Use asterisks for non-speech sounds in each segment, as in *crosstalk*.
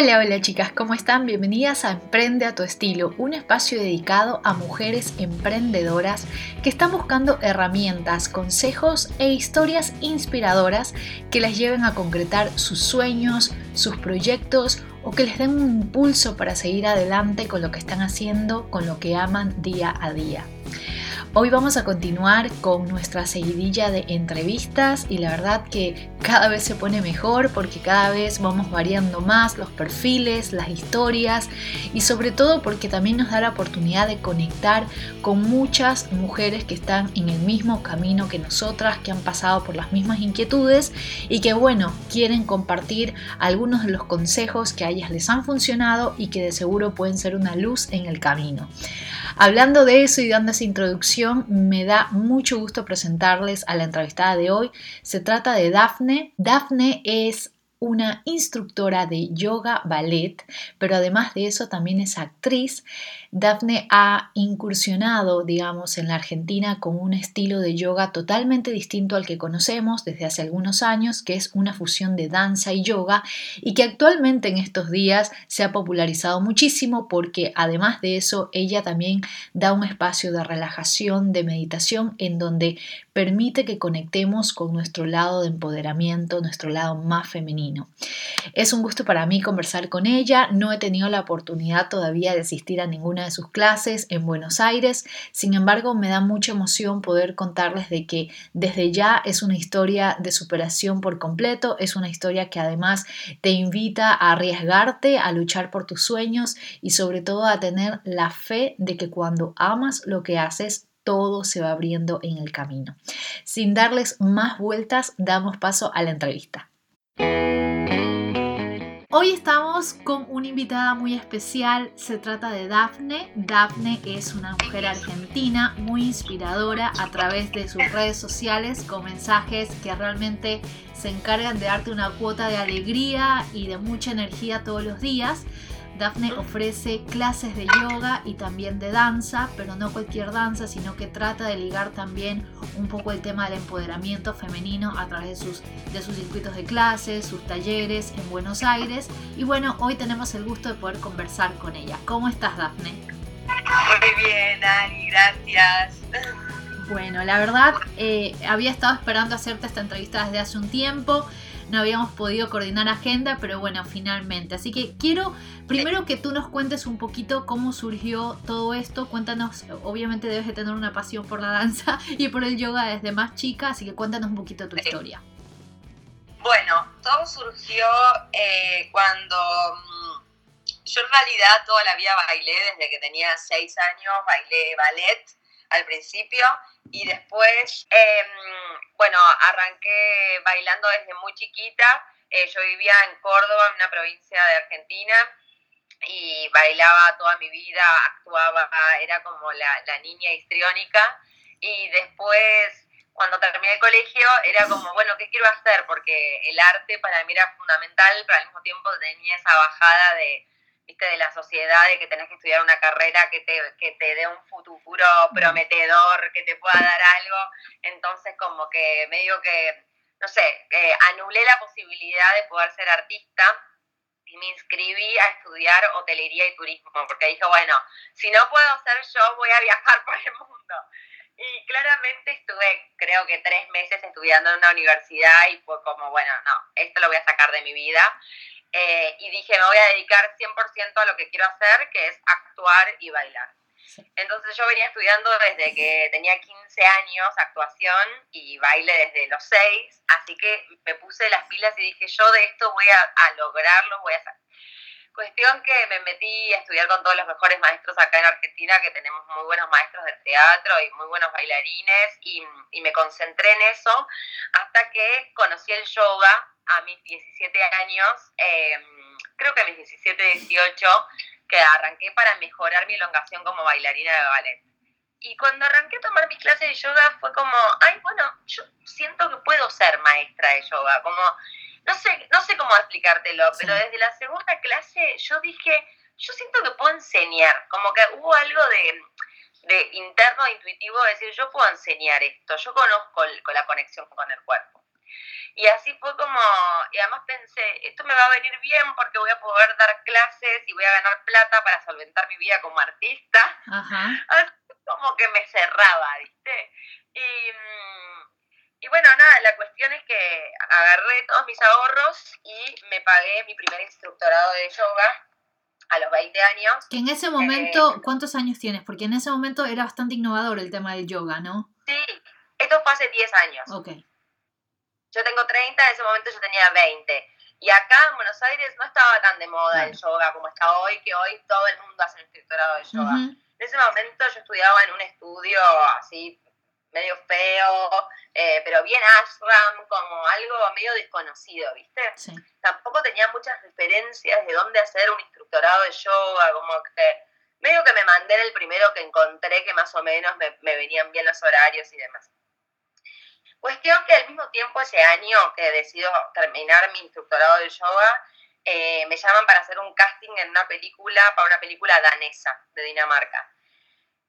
Hola, hola chicas, ¿cómo están? Bienvenidas a Emprende a tu estilo, un espacio dedicado a mujeres emprendedoras que están buscando herramientas, consejos e historias inspiradoras que las lleven a concretar sus sueños, sus proyectos o que les den un impulso para seguir adelante con lo que están haciendo, con lo que aman día a día. Hoy vamos a continuar con nuestra seguidilla de entrevistas y la verdad que cada vez se pone mejor porque cada vez vamos variando más los perfiles, las historias y sobre todo porque también nos da la oportunidad de conectar con muchas mujeres que están en el mismo camino que nosotras, que han pasado por las mismas inquietudes y que bueno, quieren compartir algunos de los consejos que a ellas les han funcionado y que de seguro pueden ser una luz en el camino. Hablando de eso y dando esa introducción, me da mucho gusto presentarles a la entrevistada de hoy. Se trata de Dafne. Dafne es una instructora de yoga ballet, pero además de eso también es actriz. Daphne ha incursionado, digamos, en la Argentina con un estilo de yoga totalmente distinto al que conocemos desde hace algunos años, que es una fusión de danza y yoga y que actualmente en estos días se ha popularizado muchísimo porque además de eso ella también da un espacio de relajación, de meditación en donde permite que conectemos con nuestro lado de empoderamiento, nuestro lado más femenino. Es un gusto para mí conversar con ella, no he tenido la oportunidad todavía de asistir a ninguna de sus clases en Buenos Aires. Sin embargo, me da mucha emoción poder contarles de que desde ya es una historia de superación por completo, es una historia que además te invita a arriesgarte, a luchar por tus sueños y sobre todo a tener la fe de que cuando amas lo que haces, todo se va abriendo en el camino. Sin darles más vueltas, damos paso a la entrevista. Hoy estamos con una invitada muy especial, se trata de Dafne. Dafne es una mujer argentina muy inspiradora a través de sus redes sociales con mensajes que realmente se encargan de darte una cuota de alegría y de mucha energía todos los días. Daphne ofrece clases de yoga y también de danza, pero no cualquier danza, sino que trata de ligar también un poco el tema del empoderamiento femenino a través de sus, de sus circuitos de clases, sus talleres en Buenos Aires. Y bueno, hoy tenemos el gusto de poder conversar con ella. ¿Cómo estás, Daphne? Muy bien, Ani, gracias. Bueno, la verdad, eh, había estado esperando hacerte esta entrevista desde hace un tiempo no habíamos podido coordinar agenda, pero bueno, finalmente. Así que quiero primero que tú nos cuentes un poquito cómo surgió todo esto. Cuéntanos, obviamente debes de tener una pasión por la danza *laughs* y por el yoga desde más chica, así que cuéntanos un poquito tu historia. Bueno, todo surgió eh, cuando mm, yo en realidad toda la vida bailé desde que tenía seis años, bailé ballet al principio y después, em, bueno, arranqué bailando desde muy chiquita. Eh, yo vivía en Córdoba, en una provincia de Argentina, y bailaba toda mi vida, actuaba, era como la, la niña histriónica. Y después, cuando terminé el colegio, era como, bueno, ¿qué quiero hacer? Porque el arte para mí era fundamental, pero al mismo tiempo tenía esa bajada de viste, de la sociedad, de que tenés que estudiar una carrera que te, que te dé un futuro prometedor, que te pueda dar algo. Entonces, como que medio que, no sé, eh, anulé la posibilidad de poder ser artista y me inscribí a estudiar hotelería y turismo, porque dije, bueno, si no puedo ser yo, voy a viajar *laughs* por el mundo. Y claramente estuve, creo que tres meses estudiando en una universidad y fue como, bueno, no, esto lo voy a sacar de mi vida. Eh, y dije, me voy a dedicar 100% a lo que quiero hacer, que es actuar y bailar. Entonces yo venía estudiando desde que tenía 15 años actuación y baile desde los 6, así que me puse las pilas y dije, yo de esto voy a, a lograrlo, voy a hacer. Cuestión que me metí a estudiar con todos los mejores maestros acá en Argentina, que tenemos muy buenos maestros de teatro y muy buenos bailarines, y, y me concentré en eso hasta que conocí el yoga a mis 17 años, em, creo que a mis 17, 18, que arranqué para mejorar mi elongación como bailarina de ballet. Y cuando arranqué a tomar mis clases de yoga fue como, ay, bueno, yo siento que puedo ser maestra de yoga, como, no sé, no sé cómo explicártelo, pero desde la segunda clase yo dije, yo siento que puedo enseñar, como que hubo algo de, de interno, intuitivo, de decir, yo puedo enseñar esto, yo conozco la conexión con el cuerpo. Y así fue como, y además pensé, esto me va a venir bien porque voy a poder dar clases y voy a ganar plata para solventar mi vida como artista. Ajá. *laughs* Así como que me cerraba, ¿viste? Y, y bueno, nada, la cuestión es que agarré todos mis ahorros y me pagué mi primer instructorado de yoga a los 20 años. Que en ese momento, eh, ¿cuántos años tienes? Porque en ese momento era bastante innovador el tema del yoga, ¿no? Sí, esto fue hace 10 años. Ok. Yo tengo 30, en ese momento yo tenía 20. Y acá en Buenos Aires no estaba tan de moda el yoga como está hoy, que hoy todo el mundo hace un instructorado de yoga. En ese momento yo estudiaba en un estudio así medio feo, eh, pero bien ashram, como algo medio desconocido, ¿viste? Sí. Tampoco tenía muchas referencias de dónde hacer un instructorado de yoga, como que medio que me mandé en el primero que encontré que más o menos me, venían bien los horarios y demás. Cuestión que al mismo tiempo ese año que decido terminar mi instructorado de yoga, eh, me llaman para hacer un casting en una película, para una película danesa de Dinamarca.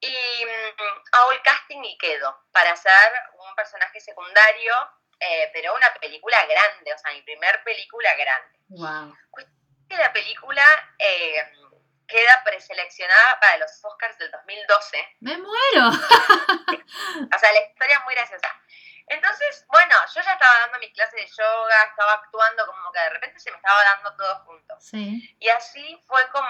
Y mm, hago el casting y quedo para hacer un personaje secundario, eh, pero una película grande, o sea, mi primer película grande. Wow. La película eh, queda preseleccionada para los Oscars del 2012. ¡Me muero! *laughs* o sea, la historia es muy graciosa. Entonces, bueno, yo ya estaba dando mis clases de yoga, estaba actuando, como que de repente se me estaba dando todo junto. Sí. Y así fue como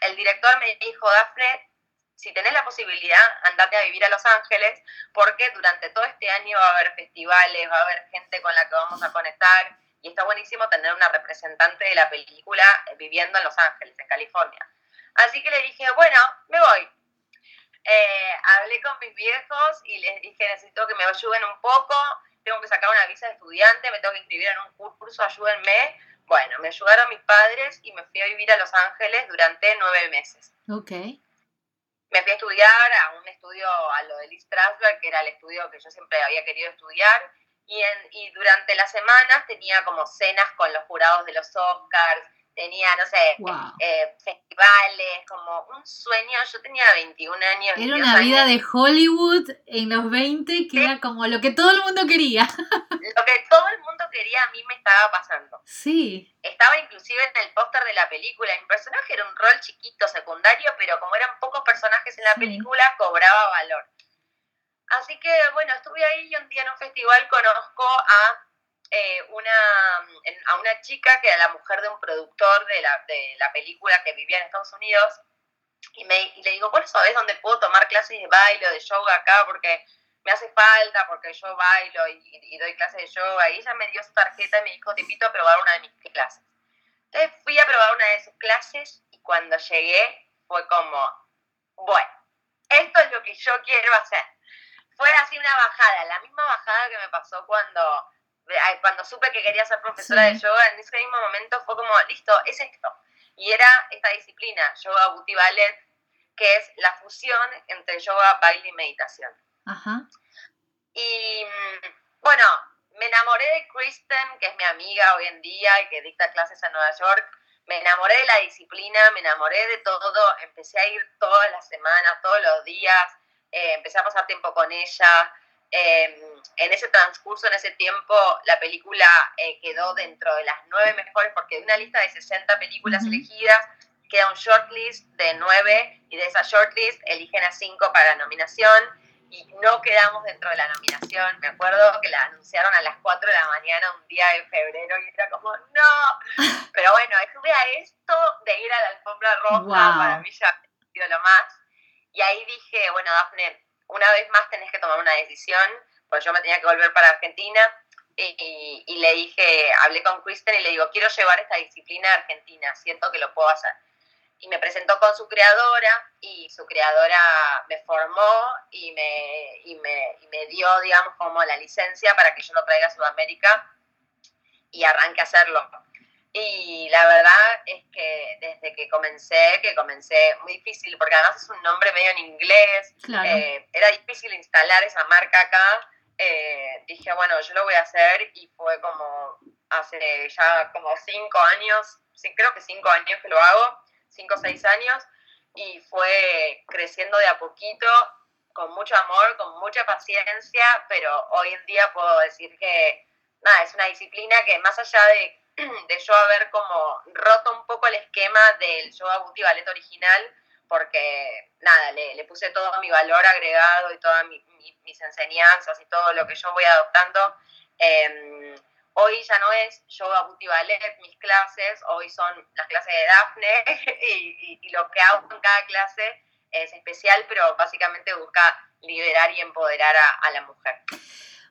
el director me dijo, Dafne, si tenés la posibilidad, andate a vivir a Los Ángeles, porque durante todo este año va a haber festivales, va a haber gente con la que vamos a conectar, y está buenísimo tener una representante de la película eh, viviendo en Los Ángeles, en California. Así que le dije, bueno, me voy. Eh, hablé con mis viejos y les dije, necesito que me ayuden un poco, tengo que sacar una visa de estudiante, me tengo que inscribir en un curso, ayúdenme. Bueno, me ayudaron mis padres y me fui a vivir a Los Ángeles durante nueve meses. Ok me fui a estudiar a un estudio, a lo de Lee Strasberg, que era el estudio que yo siempre había querido estudiar, y, en, y durante las semanas tenía como cenas con los jurados de los Oscars, tenía, no sé, eh, festivales, como un sueño. Yo tenía 21 años. Era una vida de Hollywood en los 20 que era como lo que todo el mundo quería. *laughs* Lo que todo el mundo quería a mí me estaba pasando. Sí. Estaba inclusive en el póster de la película. Mi personaje era un rol chiquito, secundario, pero como eran pocos personajes en la película, cobraba valor. Así que, bueno, estuve ahí y un día en un festival conozco a eh, una, a una chica que era la mujer de un productor de la, de la película que vivía en Estados Unidos y, me, y le digo, ¿vos sabés dónde puedo tomar clases de baile o de yoga acá? Porque me hace falta, porque yo bailo y, doy clases de yoga. Y ella me dio su tarjeta y me dijo, te invito probar una de mis clases. Entonces fui a probar una de sus clases y cuando llegué fue como, bueno, esto es lo que yo quiero hacer. Fue así una bajada, la misma bajada que me pasó cuando cuando supe que quería ser profesora de yoga, en ese mismo momento fue como, listo, es esto. Y era esta disciplina, yoga booty ballet, que es la fusión entre yoga, baile y meditación. Ajá. Y mm, bueno, me enamoré de Kristen, que es mi amiga hoy en día y que dicta clases en Nueva York. Me enamoré de la disciplina, me enamoré de todo. Empecé a ir todas las semanas, todos los días. Eh, empecé a pasar tiempo con ella. Em, en ese transcurso, en ese tiempo, la película eh, quedó dentro de las nueve mejores, porque de una lista de 60 películas elegidas, queda un shortlist de nueve, y de esa shortlist eligen a cinco para la nominación, y no quedamos dentro de la nominación. Me acuerdo que la anunciaron a las 4 de la mañana un día de febrero, y era como, no. *laughs* Pero bueno, estuve a esto de ir a la alfombra roja, para mí ya ha sido lo más. Y ahí dije, bueno, Dafne, una vez más tenés que tomar una decisión, pues yo me tenía que volver para Argentina y, le dije, hablé con Kristen y le digo, quiero llevar esta disciplina a Argentina, siento que lo puedo hacer. Y me presentó con su creadora y su creadora me formó y me, y me, y me dio, digamos, como la licencia para que yo lo traiga a Sudamérica y arranque a hacerlo. Y la verdad es que desde que comencé, que comencé muy difícil, porque además es un nombre medio en inglés, eh, era difícil instalar esa marca acá. Eh, dije, bueno, yo lo voy a hacer y fue como hace ya como cinco años, sí, creo que cinco años que lo hago, cinco o seis años, y fue creciendo de a poquito, con mucho amor, con mucha paciencia, pero hoy en día puedo decir que nada, es una disciplina que más allá de, *clears throat* de yo haber como roto un poco el esquema del yoga booty ballet original, porque nada, le, puse todo mi valor agregado y todas mis enseñanzas y todo lo que yo voy adoptando. Em, hoy ya no es yoga booty ballet mis clases, hoy son las clases de Dafne *laughs* y, lo que hago en cada clase es especial, pero básicamente busca liderar y empoderar a la mujer.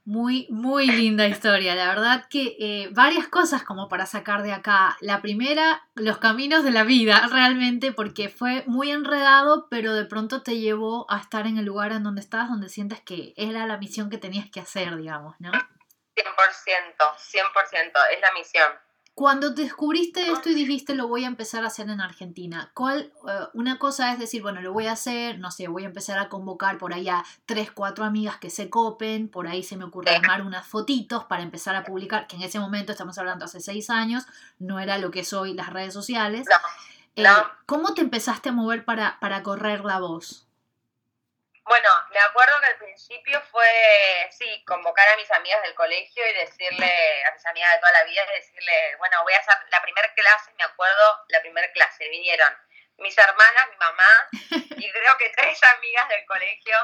Muy, muy linda historia. La verdad que eh, varias cosas como para sacar de acá. La primera, los caminos de la vida, *laughs* realmente, porque fue muy enredado, pero de pronto te llevó a estar en el lugar en donde estás, donde sientes que era la misión que tenías que hacer, digamos, ¿no? 100%, 100%, es la misión. Cuando descubriste esto y dijiste lo voy a empezar a hacer en Argentina, ¿cuál, eh, una cosa es decir, bueno, lo voy a hacer, no sé, voy a empezar a convocar por ahí a tres, cuatro amigas que se copen, por ahí se me ocurre armar unas fotitos para empezar a publicar, que en ese momento, estamos hablando hace seis años, no era lo que es hoy las redes sociales. Eh, ¿Cómo te empezaste a mover para, para correr la voz? Bueno, me acuerdo que al principio fue, sí, convocar a mis amigas del colegio y decirle, a mis amigas de toda la vida, y decirle, bueno, voy a hacer la primera clase, me acuerdo, la primera clase, vinieron mis hermanas, mi mamá y creo que tres amigas del colegio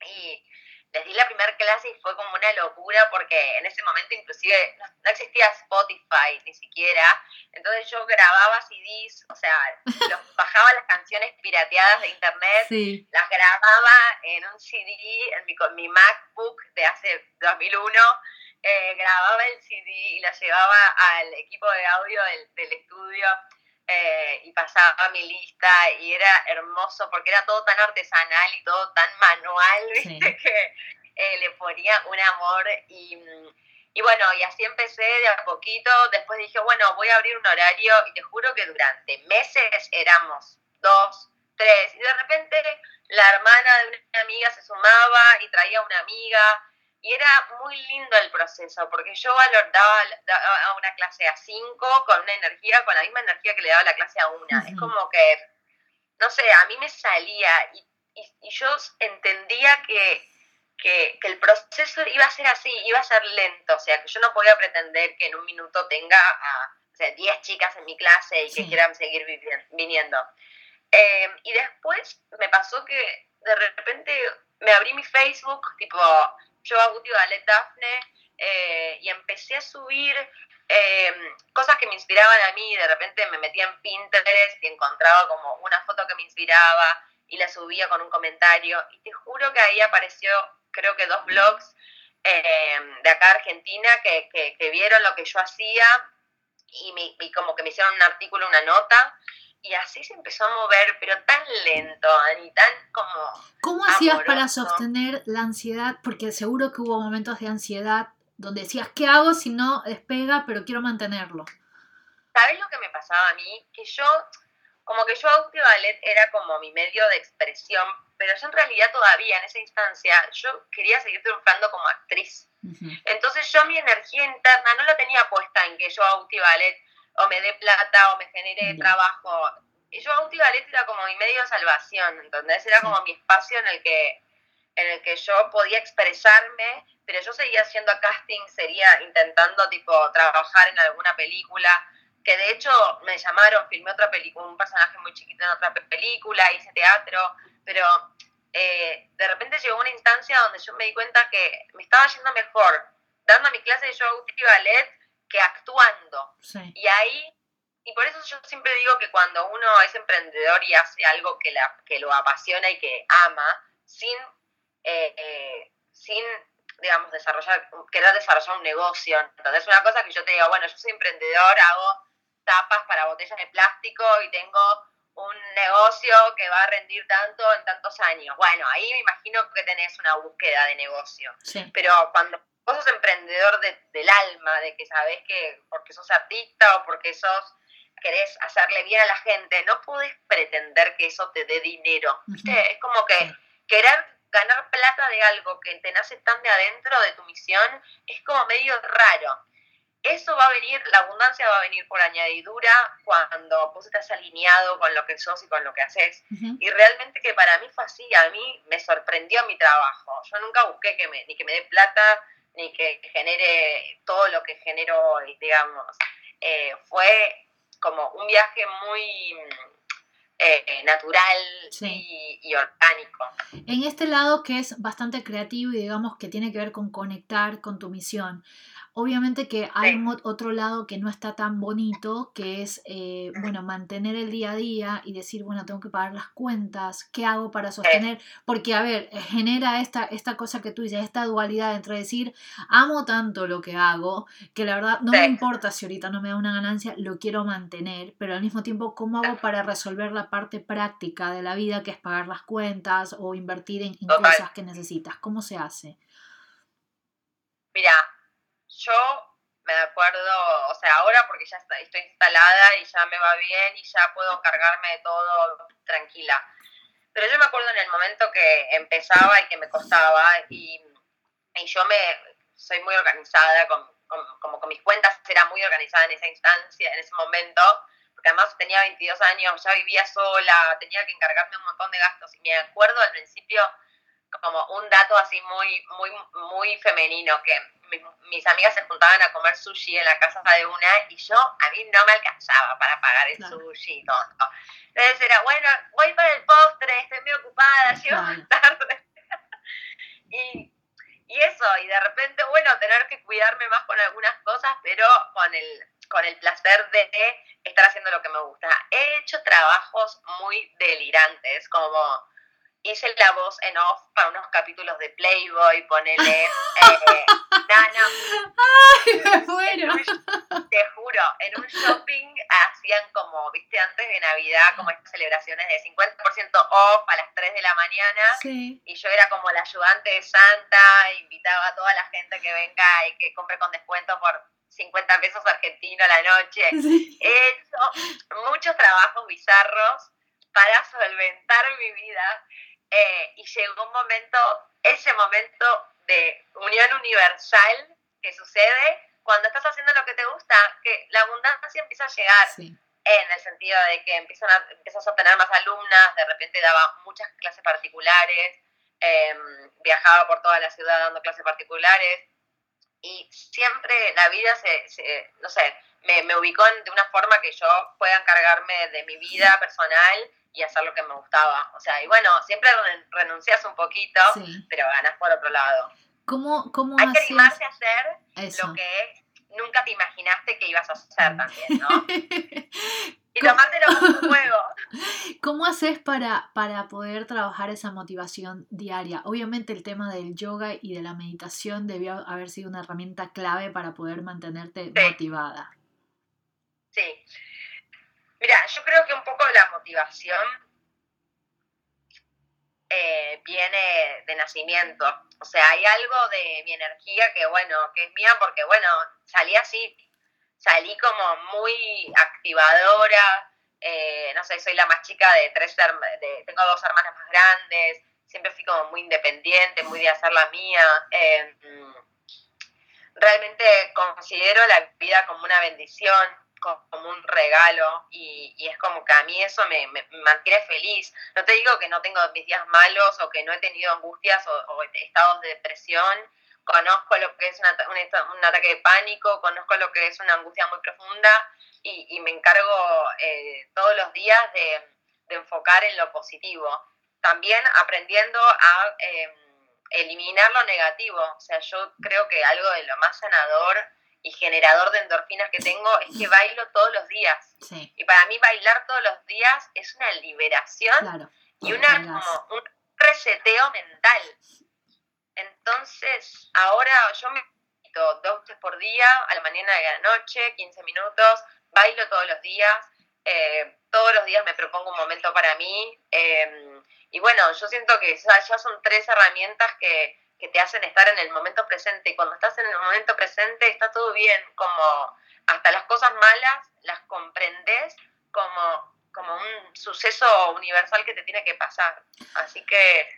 y les di la primera clase y fue como una locura porque en ese momento inclusive no, existía Spotify ni siquiera, entonces yo grababa CDs, o sea, *laughs* bajaba las canciones pirateadas de internet, las grababa en un CD, en mi, mi MacBook de hace 2001, eh, grababa el CD y la llevaba al equipo de audio del, del estudio eh, y pasaba mi lista y era hermoso porque era todo tan artesanal y todo tan manual, *laughs* ¿viste? Que eh, le ponía un amor y, y, bueno, y así empecé de a poquito, después dije, bueno, voy a abrir un horario y te juro que durante meses éramos dos, tres y de repente la hermana de una amiga se sumaba y traía una amiga y era muy lindo el proceso, porque yo valoraba a una clase a 5 con una energía, con la misma energía que le daba la clase a una. Es como que, no sé, a mí me salía y, y, yo entendía que, que, el proceso iba a ser así, iba a ser lento, o sea, que yo no podía pretender que en un minuto tenga a 10 chicas en mi clase y que quieran seguir viniendo. Eh, y después me pasó que de repente me abrí mi Facebook, tipo, yo a Guti Ballet Dafne eh, y empecé a subir eh, cosas que me inspiraban a mí. De repente me metía en Pinterest y encontraba como una foto que me inspiraba y la subía con un comentario. Y te juro que ahí apareció, creo que dos blogs eh, de acá Argentina que, que, vieron lo que yo hacía y, me, y como que me hicieron un artículo, una nota y así se empezó a mover, pero tan lento, Ani, tan como... ¿Cómo hacías para sostener la ansiedad? Porque seguro que hubo momentos de ansiedad donde decías, ¿qué hago si no despega, pero quiero mantenerlo? ¿Sabes lo que me pasaba a mí? Que yo, como que yo Auti Ballet era como mi medio de expresión, pero yo en realidad todavía en esa instancia, yo quería seguir triunfando como actriz. Entonces yo mi energía interna no la tenía puesta en que yo Auti Ballet o me dé plata o me genere trabajo. Y yo Bauti Ballet era como mi medio de salvación, entonces era como mi espacio en el que en el que yo podía expresarme, pero yo seguía haciendo casting, seguía intentando tipo trabajar en alguna película, que de hecho me llamaron, filmé otra película, un personaje muy chiquito en otra película, hice teatro, pero eh, de repente llegó una instancia donde yo me di cuenta que me estaba yendo mejor dando mi clase de show y ballet que actuando. Y ahí, y por eso yo siempre digo que cuando uno es emprendedor y hace algo que, la, que lo apasiona y que ama, sin, eh, eh, sin digamos, desarrollar, querer desarrollar un negocio. Entonces, una cosa que yo te digo, bueno, yo soy emprendedor, hago tapas para botellas de plástico y tengo un negocio que va a rendir tanto en tantos años. Bueno, ahí me imagino que tenés una búsqueda de negocio. Pero cuando vos sos emprendedor del alma, de que sabés que porque sos artista o porque sos querés hacerle bien a la gente, no podés pretender que eso te dé dinero. Es como que querer ganar plata de algo que te nace tan de adentro de tu misión es como medio raro. Eso va a venir, la abundancia va a venir por añadidura cuando vos estás alineado con lo que sos y con lo que haces. Y realmente que para mí fue así, a mí me sorprendió mi trabajo. Yo nunca busqué que me, ni que me dé plata, ni que genere todo lo que generó hoy, digamos. Eh, fue como un viaje muy eh, natural y, orgánico. En este lado que es bastante creativo y digamos que tiene que ver con conectar con tu misión. Obviamente que hay otro lado que no está tan bonito, que es, eh, bueno, mantener el día a día y decir, bueno, tengo que pagar las cuentas, ¿qué hago para sostener? Porque, a ver, eh, genera esta, esta cosa que tú dices, esta dualidad entre decir, amo tanto lo que hago, que la verdad no me importa si ahorita no me da una ganancia, lo quiero mantener, pero al mismo tiempo, ¿cómo hago para resolver la parte práctica de la vida, que es pagar las cuentas o invertir en, en cosas que necesitas? ¿Cómo se hace? Mira, yo me acuerdo, o sea, ahora porque ya estoy instalada y ya me va bien y ya puedo cargarme de todo tranquila. Pero yo me acuerdo en el momento que empezaba y que me costaba y, y yo me soy muy organizada, con, como con mis cuentas era muy organizada en esa instancia, en ese momento, porque además tenía 22 años, ya vivía sola, tenía que encargarme un montón de gastos y me acuerdo al principio como un dato así muy, muy, muy femenino, que mis, amigas se juntaban a comer sushi en la casa de una y yo, a mí no me alcanzaba para pagar el sushi y todo. Entonces era, bueno, voy para el postre, estoy muy ocupada, *laughs* llego tarde. *laughs* y, y eso, y de repente, bueno, tener que cuidarme más con algunas cosas, pero con el, con el placer de estar haciendo lo que me gusta. He hecho trabajos muy delirantes, como hice la voz en off para unos capítulos de Playboy, ponele. Eh, *laughs* Nana. ¡Ay, me muero! te juro, en un shopping hacían como, viste, antes de Navidad, como estas celebraciones de 50% off a las 3 de la mañana. Sí. Y yo era como la ayudante de Santa, invitaba a toda la gente que venga y que compre con descuento por 50 pesos argentinos a la noche. *laughs* He hecho muchos trabajos bizarros para solventar mi vida eh, y llegó un momento, ese momento de unión universal que sucede cuando estás haciendo lo que te gusta, que la abundancia empieza a llegar. En el sentido de que empiezan a, empiezas a tener más alumnas, de repente daba muchas clases particulares, em, viajaba por toda la ciudad dando clases particulares, y siempre la vida se, no sé, me, me, ubicó de una forma que yo pueda encargarme de mi vida personal y hacer lo que me gustaba. O sea, y bueno, siempre renuncias un poquito, pero ganas por otro lado. ¿Cómo, cómo Hay que animarse a hacer lo que nunca te imaginaste que ibas a hacer también, ¿no? *laughs* y tomártelo como un juego. ¿Cómo haces para, para poder trabajar esa motivación diaria? Obviamente el tema del yoga y de la meditación debió haber sido una herramienta clave para poder mantenerte motivada. Sí, Mira, yo creo que un poco la motivación eh, viene de nacimiento. O sea, hay algo de mi energía que, bueno, que es mía porque, bueno, salí así, salí como muy activadora. Eh, no sé, soy la más chica de tres, de, tengo dos hermanas más grandes, siempre fui como muy independiente, muy de hacer la mía. Em, realmente considero la vida como una bendición como un regalo y, es como que a mí eso me, mantiene feliz. No te digo que no tengo mis días malos o que no he tenido angustias o, estados de depresión. Conozco lo que es un, ataque de pánico, conozco lo que es una angustia muy profunda y, me encargo eh, todos los días de, enfocar en lo positivo. También aprendiendo a em, eliminar lo negativo. O sea, yo creo que algo de lo más sanador y generador de endorfinas que tengo es que bailo todos los días. Y para mí bailar todos los días es una liberación y una, como un reseteo mental. Entonces, ahora yo me quito dos veces por día, a la mañana y a la noche, 15 minutos, bailo todos los días, eh, todos los días me propongo un momento para mí. Em, y bueno, yo siento que ya son tres herramientas que, que te hacen estar en el momento presente. Y cuando estás en el momento presente está todo bien, como hasta las cosas malas las comprendes como, como un suceso universal que te tiene que pasar. Así que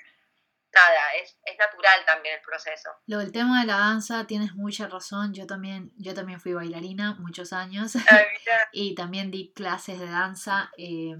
nada, es, es, natural también el proceso. Lo del tema de la danza, tienes mucha razón. Yo también, yo también fui bailarina muchos años *laughs* y también di clases de danza. Eh,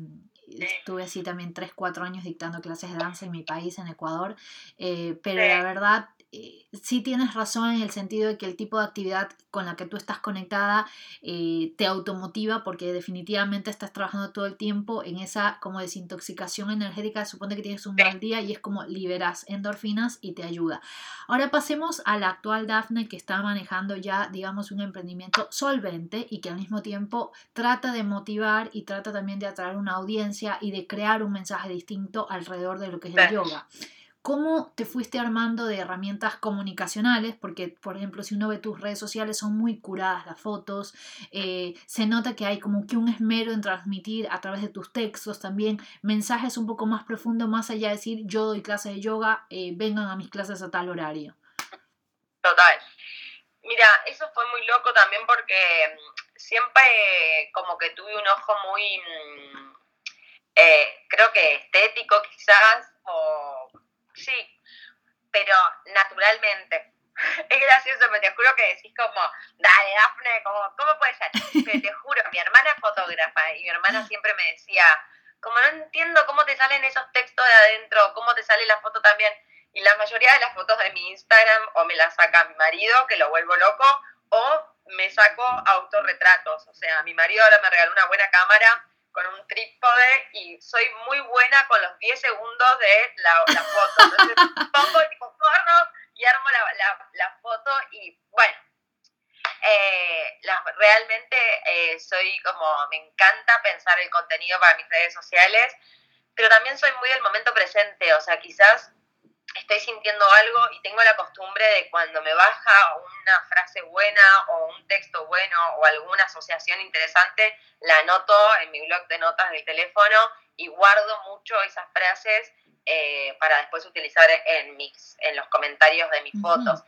estuve así también 3, 4 años dictando clases de danza en mi país, en Ecuador, eh, pero la verdad eh, sí tienes razón en el sentido de que el tipo de actividad con la que tú estás conectada eh, te automotiva porque definitivamente estás trabajando todo el tiempo en esa como desintoxicación energética, supone que tienes un mal día y es como liberas endorfinas y te ayuda. Ahora pasemos a la actual Dafne que está manejando ya, digamos, un emprendimiento solvente y que al mismo tiempo trata de motivar y trata también de atraer una audiencia y de crear un mensaje distinto alrededor de lo que es el yoga. ¿Cómo te fuiste armando de herramientas comunicacionales? Porque, por ejemplo, si uno ve tus redes sociales, son muy curadas las fotos, eh, se nota que hay como que un esmero en transmitir a través de tus textos también mensajes un poco más profundos, más allá de decir yo doy clases de yoga, eh, vengan a mis clases a tal horario. Total. Mira, eso fue muy loco también porque mm, siempre como que tuve un ojo muy, mm, eh, creo que estético quizás, o sí, pero naturalmente. *laughs* Es gracioso, pero te juro que decís como, dale, Dafne, como, ¿cómo puede ser? *laughs* Pero te juro, mi hermana es fotógrafa y mi hermana siempre me decía, como no entiendo cómo te salen esos textos de adentro, cómo te sale la foto también. Y la mayoría de las fotos de mi Instagram o me las saca mi marido, que lo vuelvo loco, o me saco autorretratos. O sea, mi marido ahora me regaló una buena cámara con un trípode y soy muy buena con los 10 segundos de la, la foto. Entonces *laughs* pongo tipo porno y armo la, la, la foto y bueno, eh, realmente eh, soy como, me encanta pensar el contenido para mis redes sociales, pero también soy muy del momento presente, o sea, quizás estoy sintiendo algo y tengo la costumbre de cuando me baja una frase buena o un texto bueno o alguna asociación interesante, la anoto en mi blog de notas del teléfono y guardo mucho esas frases eh, para después utilizar en, mis, en los comentarios de mis fotos.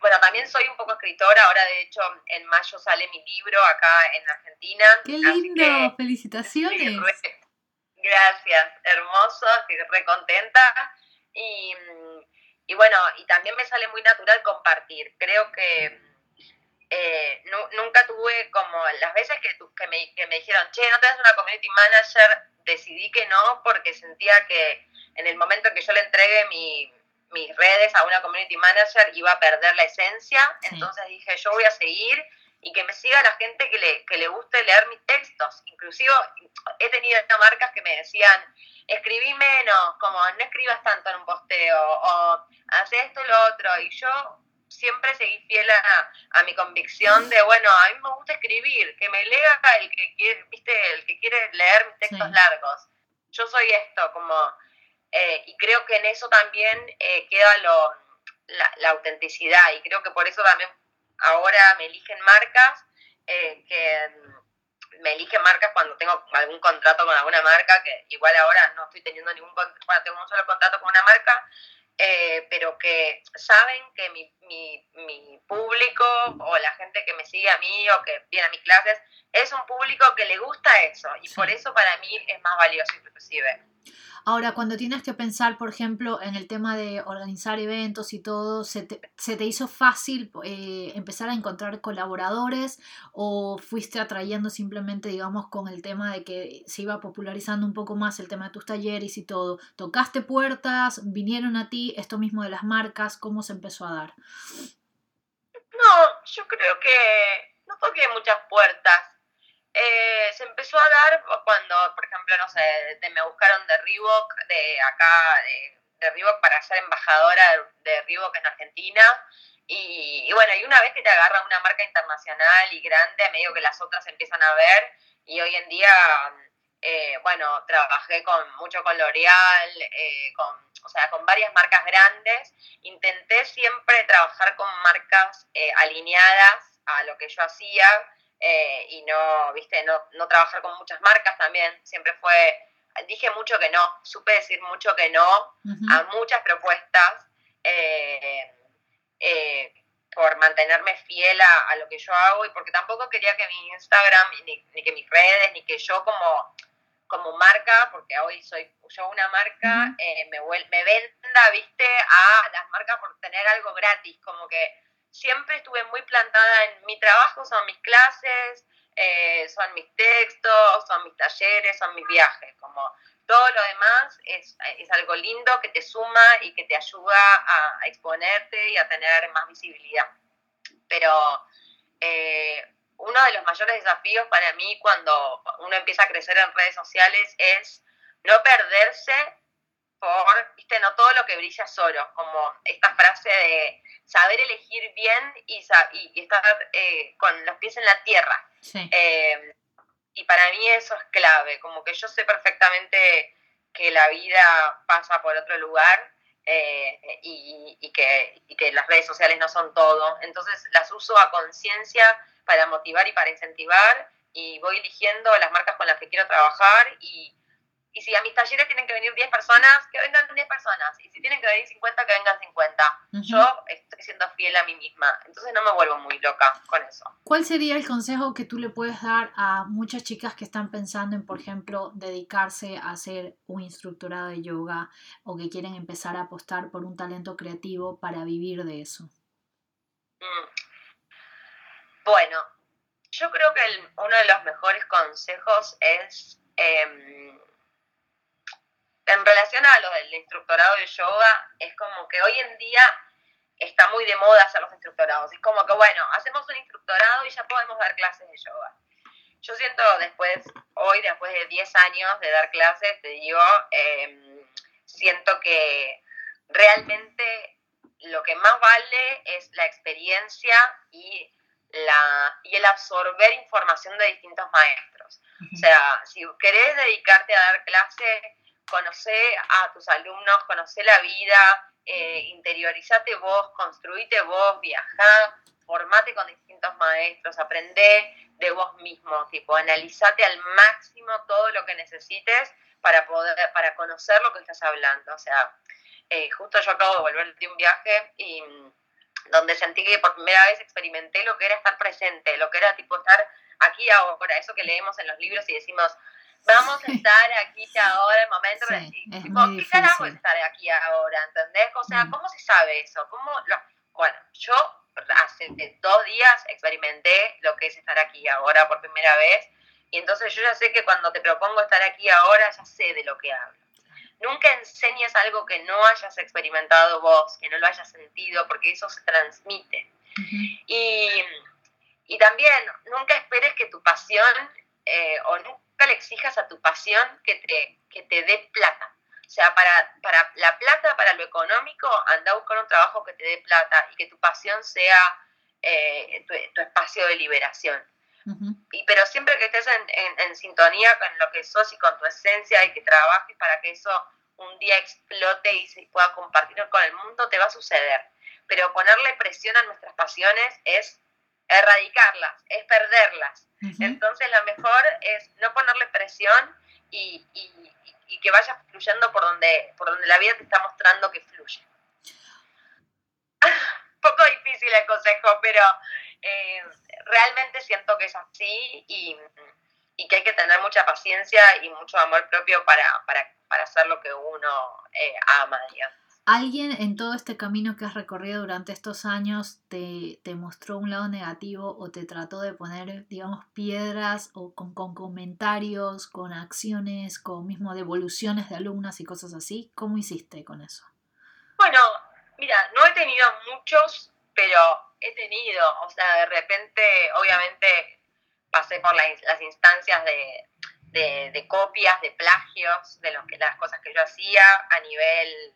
Bueno, también soy un poco escritora, ahora de hecho en mayo sale mi libro acá en Argentina. ¡Qué lindo! ¡Felicitaciones! gracias, hermoso, estoy re contenta. Y, y bueno, y también me sale muy natural compartir. Creo que eh, nunca tuve como las veces que, que, me, que me dijeron, che, no tenés una community manager, decidí que no porque sentía que en el momento en que yo le entregue mi, mis redes a una community manager iba a perder la esencia. Entonces dije, yo voy a seguir y que me siga la gente que le, que le guste leer mis textos. Inclusive he tenido marcas que me decían, escribí menos, como no escribas tanto en un posteo, o haz esto y lo otro. Y yo siempre seguí fiel a, mi convicción de, bueno, a mí me gusta escribir, que me lea el que quiere, viste, el que quiere leer mis textos largos. Yo soy esto, como, eh, y creo que en eso también eh, queda lo, la, la autenticidad, y creo que por eso también ahora me eligen marcas eh, que mm, me eligen marcas cuando tengo algún contrato con alguna marca, que igual ahora no estoy teniendo ningún contrato, bueno, tengo un solo contrato con una marca, eh, pero que saben que mi, mi, mi, público o la gente que me sigue a mí o que viene a mis clases es un público que le gusta eso y por eso para mí es más valioso inclusive. Ahora, cuando tienes que pensar, por ejemplo, en el tema de organizar eventos y todo, ¿se te, hizo fácil eh, empezar a encontrar colaboradores o fuiste atrayendo simplemente, digamos, con el tema de que se iba popularizando un poco más el tema de tus talleres y todo? ¿Tocaste puertas? ¿Vinieron a ti esto mismo de las marcas? ¿Cómo se empezó a dar? No, yo creo que no toqué muchas puertas eh, se empezó a dar cuando, por ejemplo, no sé, me buscaron de Reebok, de acá, de, de Reebok para ser embajadora de Reebok en Argentina. Y, bueno, y una vez que te agarra una marca internacional y grande, a medio que las otras empiezan a ver, y hoy en día, eh, bueno, trabajé con mucho con L'Oreal, eh, con, o sea, con varias marcas grandes. Intenté siempre trabajar con marcas alineadas a lo que yo hacía, eh, y no, viste, no, no trabajar con muchas marcas también, siempre fue, dije mucho que no, supe decir mucho que no a muchas propuestas eh, eh, por mantenerme fiel a, lo que yo hago y porque tampoco quería que mi Instagram, ni, ni que mis redes, ni que yo como, como marca, porque hoy soy yo una marca, me, me venda, viste, a las marcas por tener algo gratis, como que siempre estuve muy plantada en mi trabajo, son mis clases, eh, son mis textos, son mis talleres, son mis viajes, como todo lo demás es, algo lindo que te suma y que te ayuda a, exponerte y a tener más visibilidad. Pero eh, uno de los mayores desafíos para mí cuando uno empieza a crecer en redes sociales es no perderse por, viste, no todo lo que brilla solo, como esta frase de saber elegir bien y, y, estar eh, con los pies en la tierra. Eh, y para mí eso es clave, como que yo sé perfectamente que la vida pasa por otro lugar eh, y, que, y que las redes sociales no son todo. Entonces las uso a conciencia para motivar y para incentivar y voy eligiendo las marcas con las que quiero trabajar y, y si a mis talleres tienen que venir 10 personas, que vengan 10 personas. Y si tienen que venir 50, que vengan 50. Yo estoy siendo fiel a mí misma. Entonces no me vuelvo muy loca con eso. ¿Cuál sería el consejo que tú le puedes dar a muchas chicas que están pensando en, por ejemplo, dedicarse a ser un instructorado de yoga o que quieren empezar a apostar por un talento creativo para vivir de eso? Mm. Bueno, yo creo que uno de los mejores consejos es... Em, en relación a lo del instructorado de yoga, es como que hoy en día está muy de moda hacer los instructorados. Es como que, bueno, hacemos un instructorado y ya podemos dar clases de yoga. Yo siento después, hoy, después de 10 años de dar clases, te digo, em, siento que realmente lo que más vale es la experiencia y, la, y el absorber información de distintos maestros. O sea, si querés dedicarte a dar clases, conocer a tus alumnos, conocer la vida, eh, interiorizate vos, construite vos, viajá, formate con distintos maestros, aprende de vos mismo, tipo, analizate al máximo todo lo que necesites para poder, para conocer lo que estás hablando. O sea, eh, justo yo acabo de volver de un viaje y mm, donde sentí que por primera vez experimenté lo que era estar presente, lo que era tipo estar aquí ahora, eso que leemos en los libros y decimos, vamos a estar aquí ahora, el momento, sí, ¿qué carajo es estar aquí ahora? ¿Entendés? O sea, mm. ¿cómo se sabe eso? ¿Cómo lo... Bueno, yo hace dos días experimenté lo que es estar aquí ahora por primera vez y entonces yo ya sé que cuando te propongo estar aquí ahora ya sé de lo que hablo. Nunca enseñes algo que no hayas experimentado vos, que no lo hayas sentido, porque eso se transmite. y, y, también nunca esperes que tu pasión eh, o nunca le exijas a tu pasión que te, que te dé plata. O sea, para, para la plata, para lo económico, anda a buscar un trabajo que te dé plata y que tu pasión sea eh, tu, espacio de liberación. y, pero siempre que estés en, en, sintonía con lo que sos y con tu esencia y que trabajes para que eso un día explote y se pueda compartir con el mundo, te va a suceder. Pero ponerle presión a nuestras pasiones es erradicarlas, es perderlas. Entonces lo mejor es no ponerle presión y, que vaya fluyendo por donde, por donde la vida te está mostrando que fluye. *laughs* Poco difícil el consejo, pero eh, realmente siento que es así y, que hay que tener mucha paciencia y mucho amor propio para, para, hacer lo que uno eh, ama, digamos. ¿Alguien en todo este camino que has recorrido durante estos años te, mostró un lado negativo o te trató de poner, digamos, piedras o con, comentarios, con acciones, con mismo devoluciones de alumnas y cosas así? ¿Cómo hiciste con eso? Bueno, mira, no he tenido muchos, pero he tenido, o sea, de repente, obviamente, pasé por las instancias de, de, copias, de plagios, de las cosas que yo hacía a nivel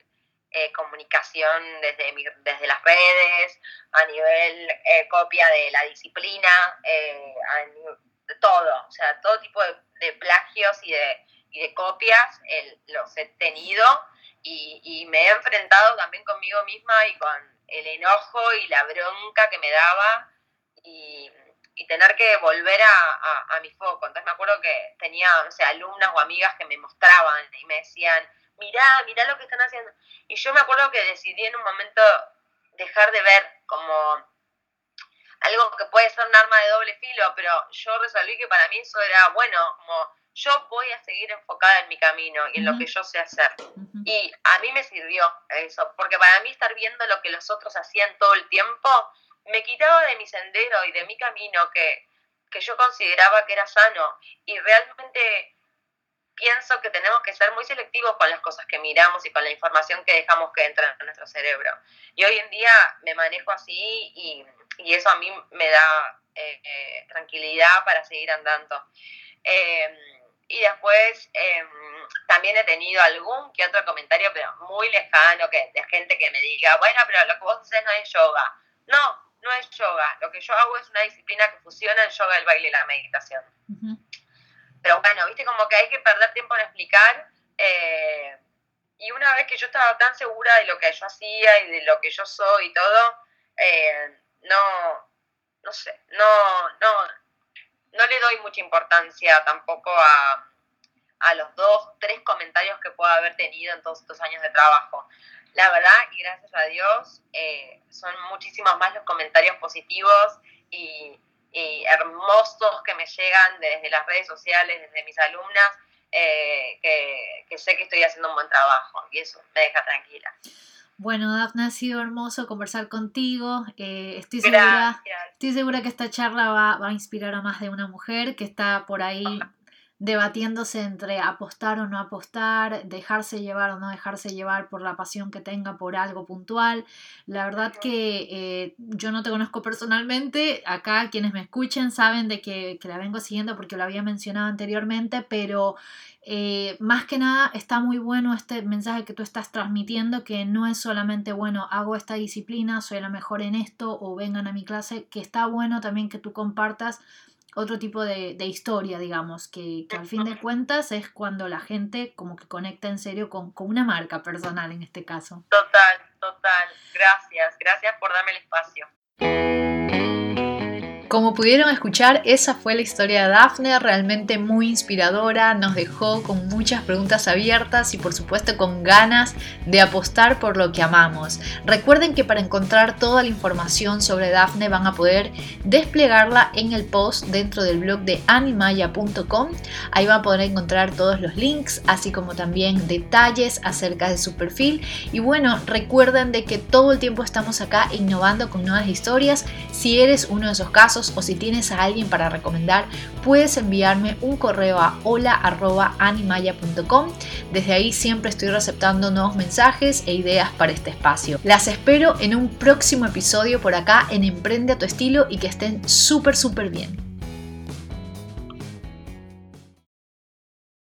eh, comunicación desde, desde las redes, a nivel eh, copia de la disciplina, eh, todo, o sea, todo tipo de, plagios y de, y de copias los he tenido y, me he enfrentado también conmigo misma y con el enojo y la bronca que me daba y, tener que volver a, mi foco. Entonces me acuerdo que tenía o sea, alumnas o amigas que me mostraban y me decían, mirá, mirá lo que están haciendo. Y yo me acuerdo que decidí en un momento dejar de ver como algo que puede ser un arma de doble filo, pero yo resolví que para mí eso era, bueno, como yo voy a seguir enfocada en mi camino y en lo que yo sé hacer. Y a mí me sirvió eso, porque para mí estar viendo lo que los otros hacían todo el tiempo me quitaba de mi sendero y de mi camino que, que yo consideraba que era sano. Y realmente pienso que tenemos que ser muy selectivos con las cosas que miramos y con la información que dejamos que entre en nuestro cerebro. Y hoy en día me manejo así y, y eso a mí me da eh, eh, tranquilidad para seguir andando. Em, y después em, también he tenido algún que otro comentario, pero muy lejano, que, de gente que me diga, bueno, pero lo que vos haces no es yoga. No, no es yoga. Lo que yo hago es una disciplina que fusiona el yoga, el baile y la meditación. Pero bueno, viste como que hay que perder tiempo en explicar. Eh, y una vez que yo estaba tan segura de lo que yo hacía y de lo que yo soy y todo, eh, no, no sé, no, no, no le doy mucha importancia tampoco a, a los dos, tres comentarios que pueda haber tenido en todos estos años de trabajo. La verdad, y gracias a Dios, eh, son muchísimos más los comentarios positivos y, y hermosos que me llegan desde las redes sociales, desde mis alumnas, eh, que, sé que estoy haciendo un buen trabajo y eso me deja tranquila. Bueno, Dafne, ha sido hermoso conversar contigo. Eh, estoy, segura, estoy segura que esta charla va, va, a inspirar a más de una mujer que está por ahí *laughs* debatiéndose entre apostar o no apostar, dejarse llevar o no dejarse llevar por la pasión que tenga por algo puntual. La verdad que eh, yo no te conozco personalmente, acá quienes me escuchen saben de que, la vengo siguiendo porque lo había mencionado anteriormente, pero eh, más que nada está muy bueno este mensaje que tú estás transmitiendo, que no es solamente, bueno, hago esta disciplina, soy la mejor en esto o vengan a mi clase, que está bueno también que tú compartas otro tipo de, historia, digamos, que, al fin de cuentas es cuando la gente como que conecta en serio con, con una marca personal en este caso. Total, total. Gracias, gracias por darme el espacio. Como pudieron escuchar, esa fue la historia de Daphne, realmente muy inspiradora, nos dejó con muchas preguntas abiertas y por supuesto con ganas de apostar por lo que amamos. Recuerden que para encontrar toda la información sobre Daphne van a poder desplegarla en el post dentro del blog de animaya.com. Ahí van a poder encontrar todos los links, así como también detalles acerca de su perfil. Y bueno, recuerden de que todo el tiempo estamos acá innovando con nuevas historias. Si eres uno de esos o si tienes a alguien para recomendar, puedes enviarme un correo a hola.animaya.com. Desde ahí siempre estoy receptando nuevos mensajes e ideas para este espacio. Las espero en un próximo episodio por acá en Emprende a tu estilo y que estén súper súper bien.